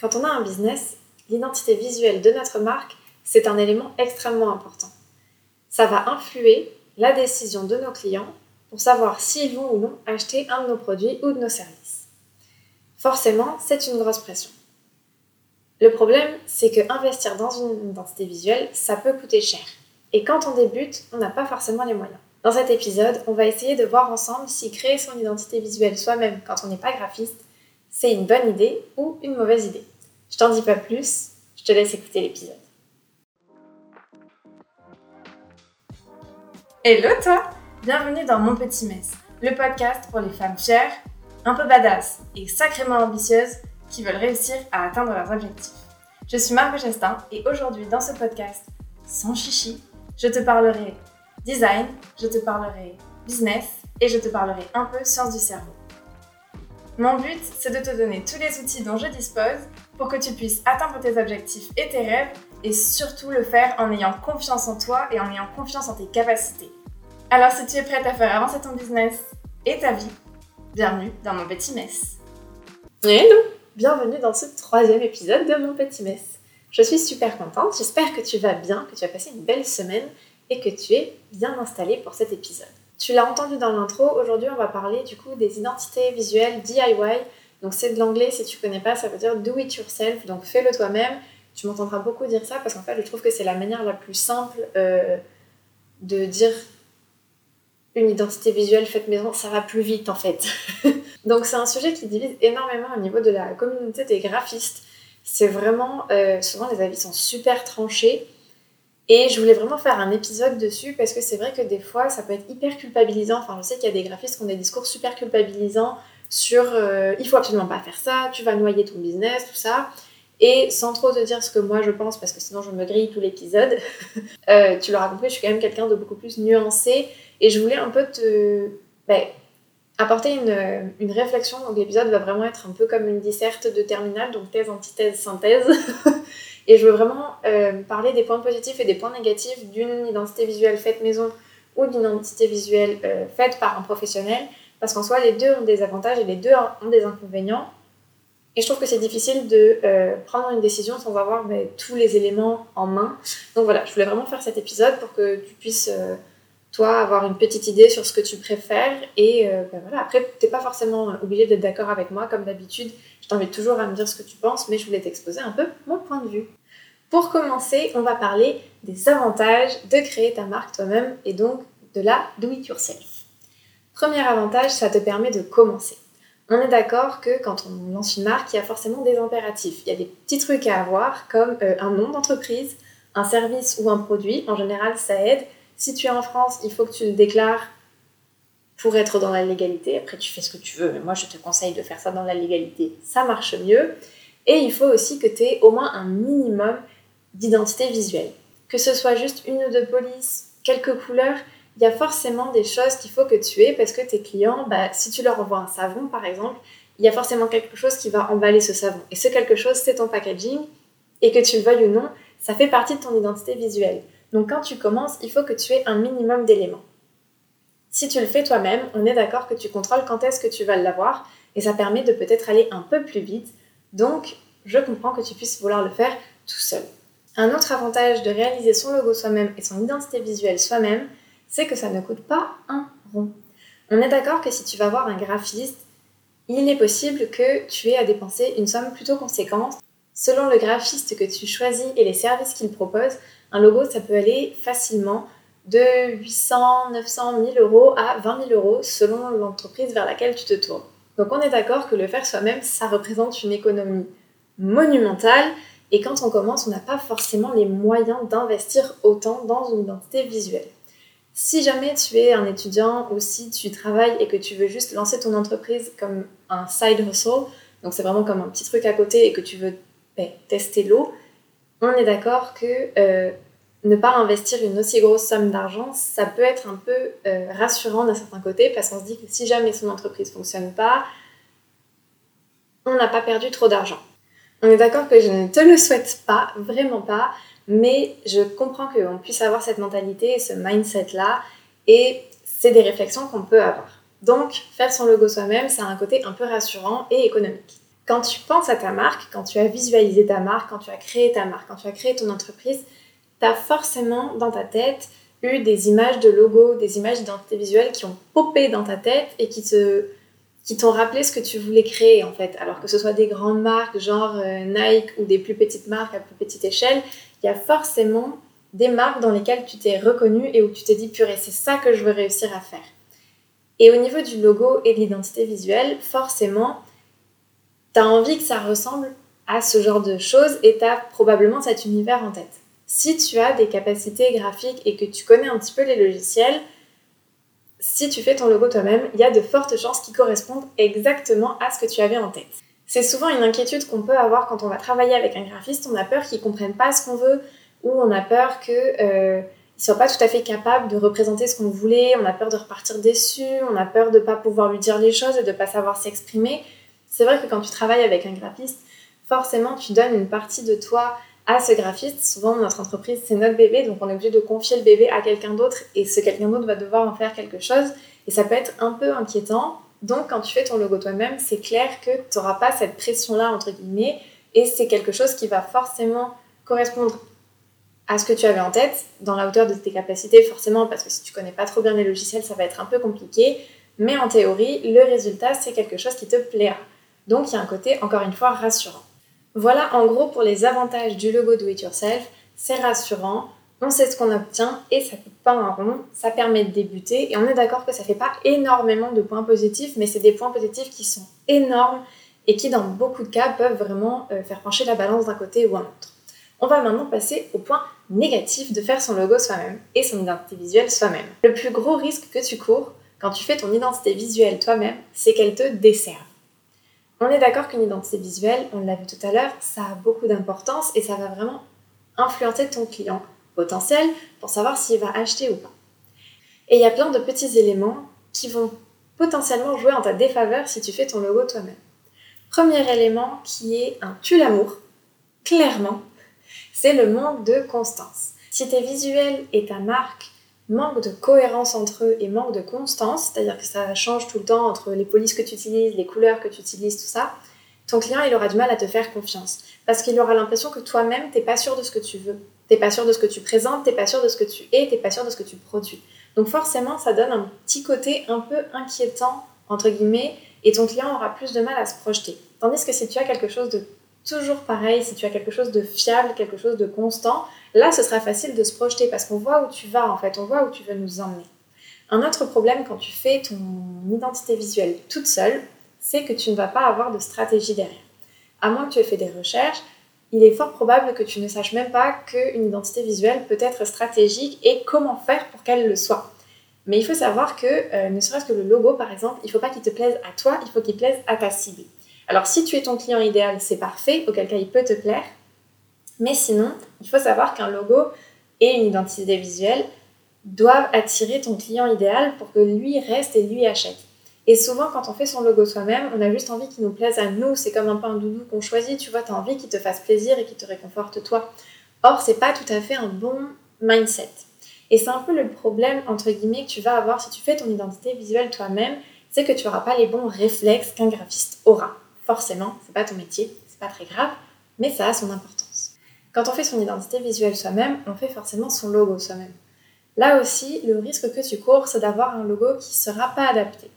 Quand on a un business, l'identité visuelle de notre marque, c'est un élément extrêmement important. Ça va influer la décision de nos clients pour savoir s'ils vont ou non acheter un de nos produits ou de nos services. Forcément, c'est une grosse pression. Le problème, c'est que investir dans une identité visuelle, ça peut coûter cher. Et quand on débute, on n'a pas forcément les moyens. Dans cet épisode, on va essayer de voir ensemble si créer son identité visuelle soi-même quand on n'est pas graphiste, c'est une bonne idée ou une mauvaise idée. Je t'en dis pas plus, je te laisse écouter l'épisode. Hello toi Bienvenue dans Mon Petit Mess, le podcast pour les femmes chères, un peu badass et sacrément ambitieuses qui veulent réussir à atteindre leurs objectifs. Je suis Margot Gestin et aujourd'hui dans ce podcast, sans chichi, je te parlerai design, je te parlerai business et je te parlerai un peu sciences du cerveau. Mon but, c'est de te donner tous les outils dont je dispose pour que tu puisses atteindre tes objectifs et tes rêves et surtout le faire en ayant confiance en toi et en ayant confiance en tes capacités. Alors si tu es prête à faire avancer ton business et ta vie, bienvenue dans mon petit mess. Hello Bienvenue dans ce troisième épisode de mon petit mess. Je suis super contente, j'espère que tu vas bien, que tu as passé une belle semaine et que tu es bien installé pour cet épisode. Tu l'as entendu dans l'intro, aujourd'hui on va parler du coup des identités visuelles DIY. Donc c'est de l'anglais, si tu connais pas, ça veut dire do it yourself, donc fais-le toi-même. Tu m'entendras beaucoup dire ça parce qu'en fait je trouve que c'est la manière la plus simple euh, de dire une identité visuelle faite maison, ça va plus vite en fait. donc c'est un sujet qui divise énormément au niveau de la communauté des graphistes. C'est vraiment, euh, souvent les avis sont super tranchés. Et je voulais vraiment faire un épisode dessus parce que c'est vrai que des fois, ça peut être hyper culpabilisant. Enfin, je sais qu'il y a des graphistes qui ont des discours super culpabilisants sur euh, il faut absolument pas faire ça, tu vas noyer ton business, tout ça. Et sans trop te dire ce que moi je pense, parce que sinon je me grille tout l'épisode, euh, tu l'auras compris, je suis quand même quelqu'un de beaucoup plus nuancé. Et je voulais un peu te ben, apporter une, une réflexion. Donc l'épisode va vraiment être un peu comme une disserte de terminale, donc thèse, antithèse, synthèse. Et je veux vraiment euh, parler des points positifs et des points négatifs d'une identité visuelle faite maison ou d'une identité visuelle euh, faite par un professionnel, parce qu'en soi, les deux ont des avantages et les deux ont des inconvénients. Et je trouve que c'est difficile de euh, prendre une décision sans avoir tous les éléments en main. Donc voilà, je voulais vraiment faire cet épisode pour que tu puisses, toi, avoir une petite idée sur ce que tu préfères. Et ben voilà, après, tu n'es pas forcément obligé d'être d'accord avec moi, comme d'habitude. Je t'invite toujours à me dire ce que tu penses, mais je voulais t'exposer un peu mon point de vue. Pour commencer, on va parler des avantages de créer ta marque toi-même et donc de la do it yourself. Premier avantage, ça te permet de commencer. On est d'accord que quand on lance une marque, il y a forcément des impératifs. Il y a des petits trucs à avoir comme euh, un nom d'entreprise, un service ou un produit. En général, ça aide. Si tu es en France, il faut que tu le déclares pour être dans la légalité. Après, tu fais ce que tu veux, mais moi, je te conseille de faire ça dans la légalité. Ça marche mieux. Et il faut aussi que tu aies au moins un minimum d'identité visuelle. Que ce soit juste une ou deux polices, quelques couleurs, il y a forcément des choses qu'il faut que tu aies parce que tes clients, bah, si tu leur envoies un savon par exemple, il y a forcément quelque chose qui va emballer ce savon. Et ce quelque chose, c'est ton packaging. Et que tu le veuilles ou non, ça fait partie de ton identité visuelle. Donc quand tu commences, il faut que tu aies un minimum d'éléments. Si tu le fais toi-même, on est d'accord que tu contrôles quand est-ce que tu vas l'avoir et ça permet de peut-être aller un peu plus vite. Donc, je comprends que tu puisses vouloir le faire tout seul. Un autre avantage de réaliser son logo soi-même et son identité visuelle soi-même, c'est que ça ne coûte pas un rond. On est d'accord que si tu vas voir un graphiste, il est possible que tu aies à dépenser une somme plutôt conséquente. Selon le graphiste que tu choisis et les services qu'il propose, un logo, ça peut aller facilement de 800, 900, 1000 euros à 20 000 euros selon l'entreprise vers laquelle tu te tournes. Donc on est d'accord que le faire soi-même, ça représente une économie monumentale et quand on commence, on n'a pas forcément les moyens d'investir autant dans une identité visuelle. Si jamais tu es un étudiant ou si tu travailles et que tu veux juste lancer ton entreprise comme un side hustle, donc c'est vraiment comme un petit truc à côté et que tu veux ben, tester l'eau, on est d'accord que euh, ne pas investir une aussi grosse somme d'argent, ça peut être un peu euh, rassurant d'un certain côté parce qu'on se dit que si jamais son entreprise ne fonctionne pas, on n'a pas perdu trop d'argent. On est d'accord que je ne te le souhaite pas, vraiment pas, mais je comprends qu'on puisse avoir cette mentalité ce mindset-là, et c'est des réflexions qu'on peut avoir. Donc, faire son logo soi-même, ça a un côté un peu rassurant et économique. Quand tu penses à ta marque, quand tu as visualisé ta marque, quand tu as créé ta marque, quand tu as créé ton entreprise, tu as forcément dans ta tête eu des images de logo, des images d'identité visuelle qui ont popé dans ta tête et qui te qui t'ont rappelé ce que tu voulais créer en fait. Alors que ce soit des grandes marques genre euh, Nike ou des plus petites marques à plus petite échelle, il y a forcément des marques dans lesquelles tu t'es reconnu et où tu t'es dit purée, c'est ça que je veux réussir à faire. Et au niveau du logo et de l'identité visuelle, forcément, tu as envie que ça ressemble à ce genre de choses et tu as probablement cet univers en tête. Si tu as des capacités graphiques et que tu connais un petit peu les logiciels, si tu fais ton logo toi-même, il y a de fortes chances qu'il correspondent exactement à ce que tu avais en tête. C'est souvent une inquiétude qu'on peut avoir quand on va travailler avec un graphiste. On a peur qu'il comprenne pas ce qu'on veut ou on a peur qu'il euh, soit pas tout à fait capable de représenter ce qu'on voulait. On a peur de repartir déçu. On a peur de ne pas pouvoir lui dire les choses et de ne pas savoir s'exprimer. C'est vrai que quand tu travailles avec un graphiste, forcément tu donnes une partie de toi à ce graphiste. Souvent, notre entreprise, c'est notre bébé, donc on est obligé de confier le bébé à quelqu'un d'autre et ce quelqu'un d'autre va devoir en faire quelque chose. Et ça peut être un peu inquiétant. Donc, quand tu fais ton logo toi-même, c'est clair que tu n'auras pas cette pression-là, entre guillemets, et c'est quelque chose qui va forcément correspondre à ce que tu avais en tête, dans la hauteur de tes capacités, forcément, parce que si tu connais pas trop bien les logiciels, ça va être un peu compliqué. Mais en théorie, le résultat, c'est quelque chose qui te plaira. Donc, il y a un côté, encore une fois, rassurant. Voilà en gros pour les avantages du logo Do It Yourself. C'est rassurant, on sait ce qu'on obtient et ça coûte pas un rond, ça permet de débuter et on est d'accord que ça fait pas énormément de points positifs, mais c'est des points positifs qui sont énormes et qui dans beaucoup de cas peuvent vraiment euh, faire pencher la balance d'un côté ou un autre. On va maintenant passer au point négatif de faire son logo soi-même et son identité visuelle soi-même. Le plus gros risque que tu cours quand tu fais ton identité visuelle toi-même, c'est qu'elle te desserve. On est d'accord qu'une identité visuelle, on l'a vu tout à l'heure, ça a beaucoup d'importance et ça va vraiment influencer ton client potentiel pour savoir s'il va acheter ou pas. Et il y a plein de petits éléments qui vont potentiellement jouer en ta défaveur si tu fais ton logo toi-même. Premier élément qui est un tue l'amour, clairement, c'est le manque de constance. Si tes visuels et ta marque manque de cohérence entre eux et manque de constance, c'est-à-dire que ça change tout le temps entre les polices que tu utilises, les couleurs que tu utilises, tout ça, ton client il aura du mal à te faire confiance parce qu'il aura l'impression que toi-même t'es pas sûr de ce que tu veux, t'es pas sûr de ce que tu présentes, t'es pas sûr de ce que tu es, t'es pas sûr de ce que tu produis. Donc forcément ça donne un petit côté un peu inquiétant entre guillemets et ton client aura plus de mal à se projeter. Tandis que si tu as quelque chose de toujours pareil, si tu as quelque chose de fiable, quelque chose de constant, là ce sera facile de se projeter parce qu'on voit où tu vas en fait, on voit où tu veux nous emmener. Un autre problème quand tu fais ton identité visuelle toute seule, c'est que tu ne vas pas avoir de stratégie derrière. À moins que tu aies fait des recherches, il est fort probable que tu ne saches même pas qu'une identité visuelle peut être stratégique et comment faire pour qu'elle le soit. Mais il faut savoir que, euh, ne serait-ce que le logo par exemple, il ne faut pas qu'il te plaise à toi, il faut qu'il plaise à ta cible. Alors si tu es ton client idéal, c'est parfait, auquel cas il peut te plaire. Mais sinon, il faut savoir qu'un logo et une identité visuelle doivent attirer ton client idéal pour que lui reste et lui achète. Et souvent, quand on fait son logo soi-même, on a juste envie qu'il nous plaise à nous. C'est comme un un doudou qu'on choisit, tu vois, tu as envie qu'il te fasse plaisir et qu'il te réconforte toi. Or, c'est pas tout à fait un bon mindset. Et c'est un peu le problème, entre guillemets, que tu vas avoir si tu fais ton identité visuelle toi-même, c'est que tu n'auras pas les bons réflexes qu'un graphiste aura forcément, c'est pas ton métier, c'est pas très grave, mais ça a son importance. Quand on fait son identité visuelle soi-même, on fait forcément son logo soi-même. Là aussi, le risque que tu cours, c'est d'avoir un logo qui ne sera pas adapté,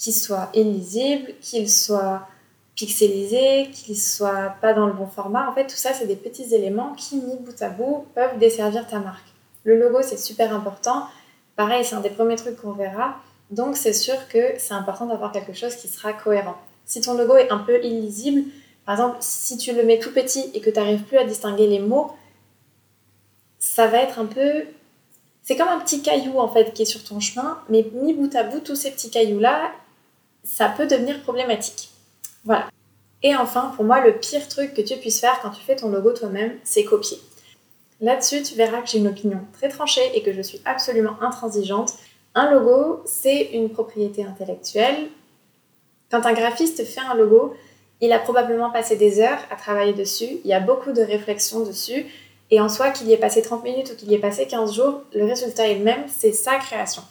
qu'il soit illisible, qu'il soit pixelisé, qu'il soit pas dans le bon format. En fait, tout ça, c'est des petits éléments qui, mis bout à bout, peuvent desservir ta marque. Le logo, c'est super important. Pareil, c'est un des premiers trucs qu'on verra. Donc, c'est sûr que c'est important d'avoir quelque chose qui sera cohérent. Si ton logo est un peu illisible, par exemple, si tu le mets tout petit et que tu n'arrives plus à distinguer les mots, ça va être un peu... C'est comme un petit caillou en fait qui est sur ton chemin, mais mis bout à bout, tous ces petits cailloux-là, ça peut devenir problématique. Voilà. Et enfin, pour moi, le pire truc que tu puisses faire quand tu fais ton logo toi-même, c'est copier. Là-dessus, tu verras que j'ai une opinion très tranchée et que je suis absolument intransigeante. Un logo, c'est une propriété intellectuelle, quand un graphiste fait un logo, il a probablement passé des heures à travailler dessus, il y a beaucoup de réflexions dessus, et en soi, qu'il y ait passé 30 minutes ou qu'il y ait passé 15 jours, le résultat est le même, c'est sa création.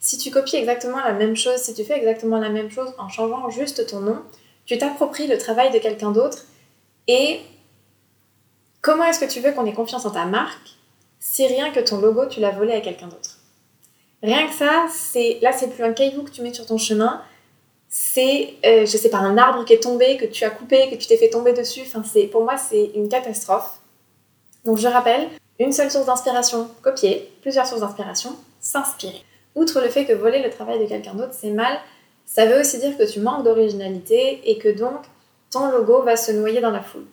Si tu copies exactement la même chose, si tu fais exactement la même chose en changeant juste ton nom, tu t'appropries le travail de quelqu'un d'autre et comment est-ce que tu veux qu'on ait confiance en ta marque si rien que ton logo, tu l'as volé à quelqu'un d'autre? Rien que ça, c'est là, c'est plus un caillou que tu mets sur ton chemin, c'est, euh, je sais pas, un arbre qui est tombé, que tu as coupé, que tu t'es fait tomber dessus. Enfin, c'est, pour moi, c'est une catastrophe. Donc, je rappelle, une seule source d'inspiration, copier, plusieurs sources d'inspiration, s'inspirer. Outre le fait que voler le travail de quelqu'un d'autre, c'est mal, ça veut aussi dire que tu manques d'originalité et que donc ton logo va se noyer dans la foule.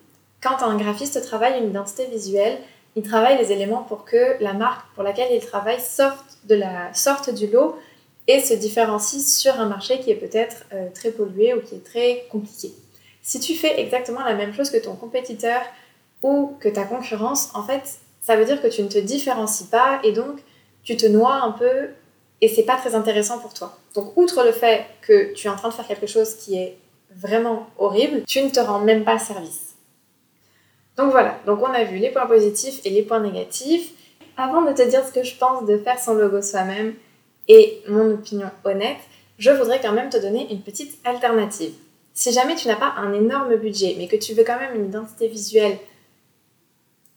Quand un graphiste travaille une identité visuelle, il travaille les éléments pour que la marque pour laquelle il travaille sorte, de la, sorte du lot et se différencie sur un marché qui est peut-être euh, très pollué ou qui est très compliqué. Si tu fais exactement la même chose que ton compétiteur ou que ta concurrence, en fait, ça veut dire que tu ne te différencies pas et donc tu te noies un peu et c'est pas très intéressant pour toi. Donc, outre le fait que tu es en train de faire quelque chose qui est vraiment horrible, tu ne te rends même pas service. Donc voilà, donc on a vu les points positifs et les points négatifs. Avant de te dire ce que je pense de faire son logo soi-même et mon opinion honnête, je voudrais quand même te donner une petite alternative. Si jamais tu n'as pas un énorme budget, mais que tu veux quand même une identité visuelle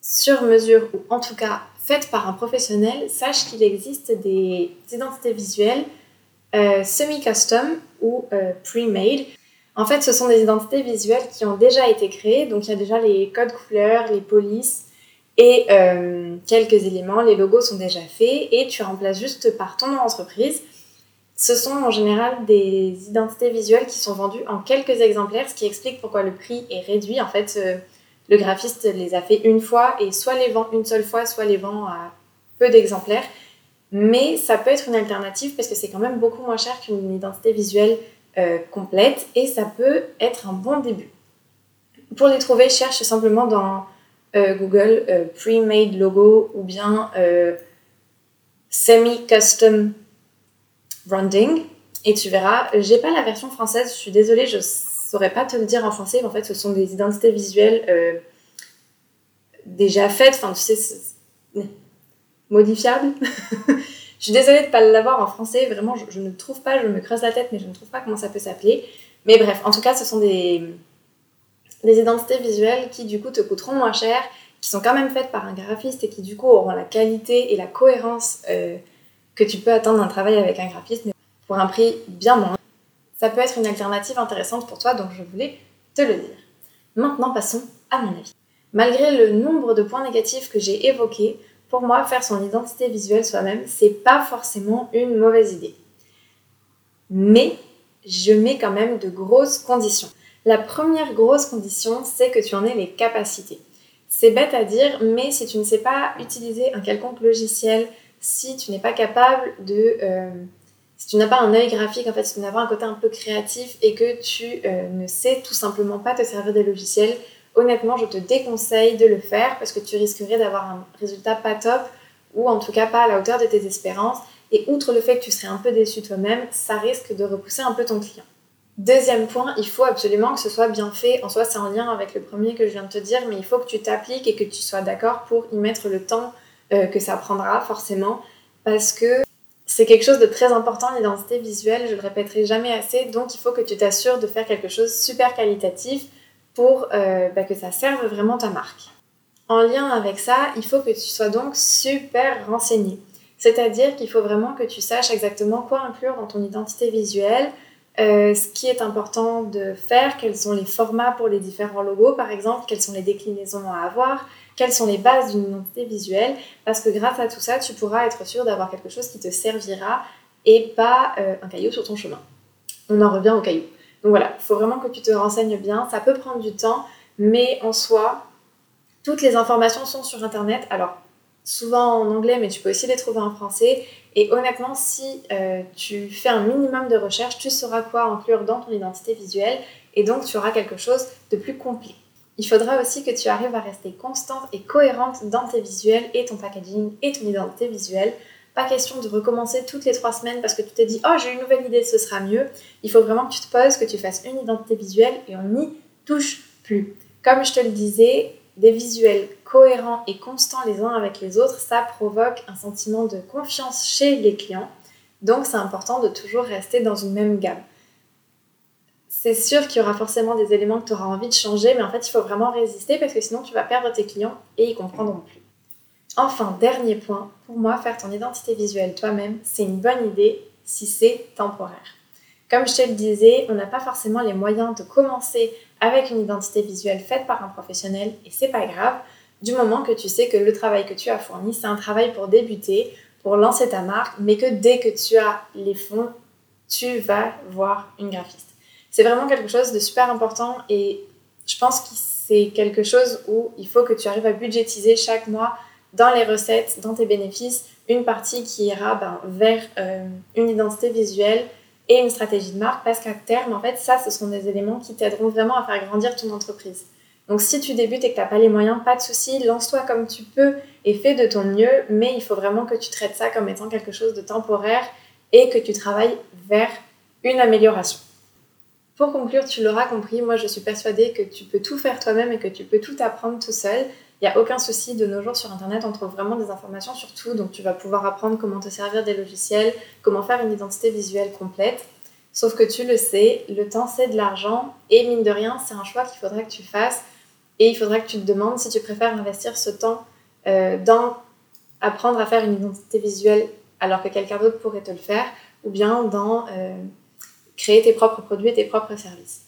sur mesure ou en tout cas faite par un professionnel, sache qu'il existe des identités visuelles euh, semi-custom ou euh, pre-made en fait, ce sont des identités visuelles qui ont déjà été créées, donc il y a déjà les codes couleurs, les polices et euh, quelques éléments, les logos sont déjà faits et tu remplaces juste par ton nom d'entreprise. Ce sont en général des identités visuelles qui sont vendues en quelques exemplaires, ce qui explique pourquoi le prix est réduit. En fait, le graphiste les a fait une fois et soit les vend une seule fois, soit les vend à peu d'exemplaires. Mais ça peut être une alternative parce que c'est quand même beaucoup moins cher qu'une identité visuelle euh, complète et ça peut être un bon début. Pour les trouver, cherche simplement dans euh, Google euh, pre-made logo ou bien semi-custom branding et tu verras. J'ai pas la version française, je suis désolée, je saurais pas te le dire en français, mais en fait ce sont des identités visuelles déjà faites, enfin tu sais, modifiables. Je suis désolée de ne pas l'avoir en français, vraiment, je, ne trouve pas, je me creuse la tête, mais je ne trouve pas comment ça peut s'appeler. Mais bref, en tout cas, ce sont des, des identités visuelles qui, du coup, te coûteront moins cher, qui sont quand même faites par un graphiste et qui, du coup, auront la qualité et la cohérence euh, que tu peux attendre d'un travail avec un graphiste, mais pour un prix bien moins. Ça peut être une alternative intéressante pour toi, donc je voulais te le dire. Maintenant, passons à mon avis. Malgré le nombre de points négatifs que j'ai évoqués, pour moi, faire son identité visuelle soi-même, c'est pas forcément une mauvaise idée. Mais je mets quand même de grosses conditions. La première grosse condition, c'est que tu en aies les capacités. C'est bête à dire, mais si tu ne sais pas utiliser un quelconque logiciel, si tu n'es pas capable de... Euh, si tu n'as pas un œil graphique, en fait, si tu n'as pas un côté un peu créatif et que tu euh, ne sais tout simplement pas te servir des logiciels, honnêtement, je te déconseille de le faire parce que tu risquerais d'avoir un résultat pas top ou en tout cas pas à la hauteur de tes espérances. Et outre le fait que tu serais un peu déçu toi-même, ça risque de repousser un peu ton client. Deuxième point, il faut absolument que ce soit bien fait. En soi, c'est en lien avec le premier que je viens de te dire, mais il faut que tu t'appliques et que tu sois d'accord pour y mettre le temps euh, que ça prendra forcément, parce que c'est quelque chose de très important, l'identité visuelle, je le répéterai jamais assez, donc il faut que tu t'assures de faire quelque chose super qualitatif, pour euh, bah, que ça serve vraiment ta marque. En lien avec ça, il faut que tu sois donc super renseigné. C'est-à-dire qu'il faut vraiment que tu saches exactement quoi inclure dans ton identité visuelle, euh, ce qui est important de faire, quels sont les formats pour les différents logos par exemple, quelles sont les déclinaisons à avoir, quelles sont les bases d'une identité visuelle, parce que grâce à tout ça, tu pourras être sûr d'avoir quelque chose qui te servira et pas euh, un caillou sur ton chemin. On en revient au caillou. Donc voilà, il faut vraiment que tu te renseignes bien. Ça peut prendre du temps, mais en soi, toutes les informations sont sur Internet. Alors, souvent en anglais, mais tu peux aussi les trouver en français. Et honnêtement, si euh, tu fais un minimum de recherche, tu sauras quoi inclure dans ton identité visuelle et donc tu auras quelque chose de plus complet. Il faudra aussi que tu arrives à rester constante et cohérente dans tes visuels et ton packaging et ton identité visuelle pas question de recommencer toutes les trois semaines parce que tu t'es dit oh j'ai une nouvelle idée, ce sera mieux. Il faut vraiment que tu te poses, que tu fasses une identité visuelle et on n'y touche plus. Comme je te le disais, des visuels cohérents et constants les uns avec les autres, ça provoque un sentiment de confiance chez les clients. Donc c'est important de toujours rester dans une même gamme. c'est sûr qu'il y aura forcément des éléments que tu auras envie de changer, mais en fait, il faut vraiment résister parce que sinon, tu vas perdre tes clients et ils comprendront plus. Enfin, dernier point, pour moi, faire ton identité visuelle toi-même, c'est une bonne idée si c'est temporaire. Comme je te le disais, on n'a pas forcément les moyens de commencer avec une identité visuelle faite par un professionnel et c'est pas grave du moment que tu sais que le travail que tu as fourni, c'est un travail pour débuter, pour lancer ta marque, mais que dès que tu as les fonds, tu vas voir une graphiste. C'est vraiment quelque chose de super important et je pense que c'est quelque chose où il faut que tu arrives à budgétiser chaque mois dans les recettes, dans tes bénéfices, une partie qui ira ben, vers euh, une identité visuelle et une stratégie de marque parce qu'à terme, en fait, ça, ce sont des éléments qui t'aideront vraiment à faire grandir ton entreprise. Donc si tu débutes et que tu n'as pas les moyens, pas de souci, lance-toi comme tu peux et fais de ton mieux, mais il faut vraiment que tu traites ça comme étant quelque chose de temporaire et que tu travailles vers une amélioration. Pour conclure, tu l'auras compris, moi je suis persuadée que tu peux tout faire toi-même et que tu peux tout apprendre tout seul. Il n'y a aucun souci, de nos jours sur Internet, on trouve vraiment des informations sur tout, donc tu vas pouvoir apprendre comment te servir des logiciels, comment faire une identité visuelle complète. Sauf que tu le sais, le temps c'est de l'argent et mine de rien, c'est un choix qu'il faudra que tu fasses et il faudra que tu te demandes si tu préfères investir ce temps euh, dans apprendre à faire une identité visuelle alors que quelqu'un d'autre pourrait te le faire ou bien dans euh, créer tes propres produits et tes propres services.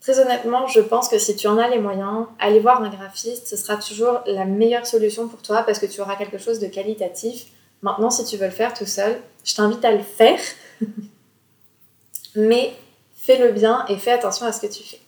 Très honnêtement, je pense que si tu en as les moyens, aller voir un graphiste, ce sera toujours la meilleure solution pour toi parce que tu auras quelque chose de qualitatif. Maintenant, si tu veux le faire tout seul, je t'invite à le faire, mais fais-le bien et fais attention à ce que tu fais.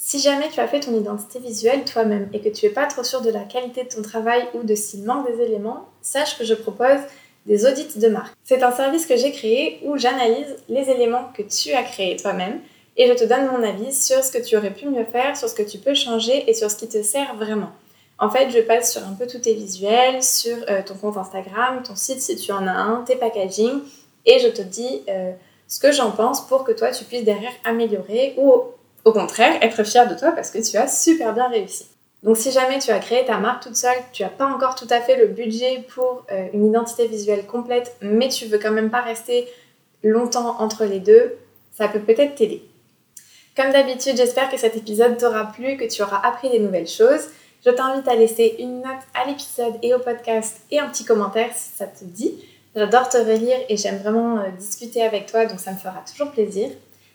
Si jamais tu as fait ton identité visuelle toi-même et que tu n'es pas trop sûr de la qualité de ton travail ou de s'il manque des éléments, sache que je propose des audits de marque. C'est un service que j'ai créé où j'analyse les éléments que tu as créés toi-même et je te donne mon avis sur ce que tu aurais pu mieux faire, sur ce que tu peux changer et sur ce qui te sert vraiment. En fait, je passe sur un peu tous tes visuels, sur euh, ton compte Instagram, ton site si tu en as un, tes packaging, et je te dis euh, ce que j'en pense pour que toi tu puisses derrière améliorer ou au contraire être fier de toi parce que tu as super bien réussi. Donc si jamais tu as créé ta marque toute seule, tu n'as pas encore tout à fait le budget pour euh, une identité visuelle complète, mais tu veux quand même pas rester longtemps entre les deux, ça peut peut-être t'aider. Comme d'habitude, j'espère que cet épisode t'aura plu, que tu auras appris des nouvelles choses. Je t'invite à laisser une note à l'épisode et au podcast et un petit commentaire si ça te dit. J'adore te relire et j'aime vraiment euh, discuter avec toi, donc ça me fera toujours plaisir.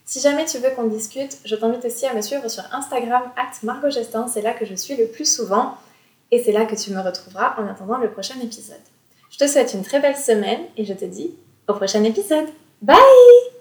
Si jamais tu veux qu'on discute, je t'invite aussi à me suivre sur Instagram, Margot Gestin, c'est là que je suis le plus souvent et c'est là que tu me retrouveras en attendant le prochain épisode. Je te souhaite une très belle semaine et je te dis au prochain épisode. Bye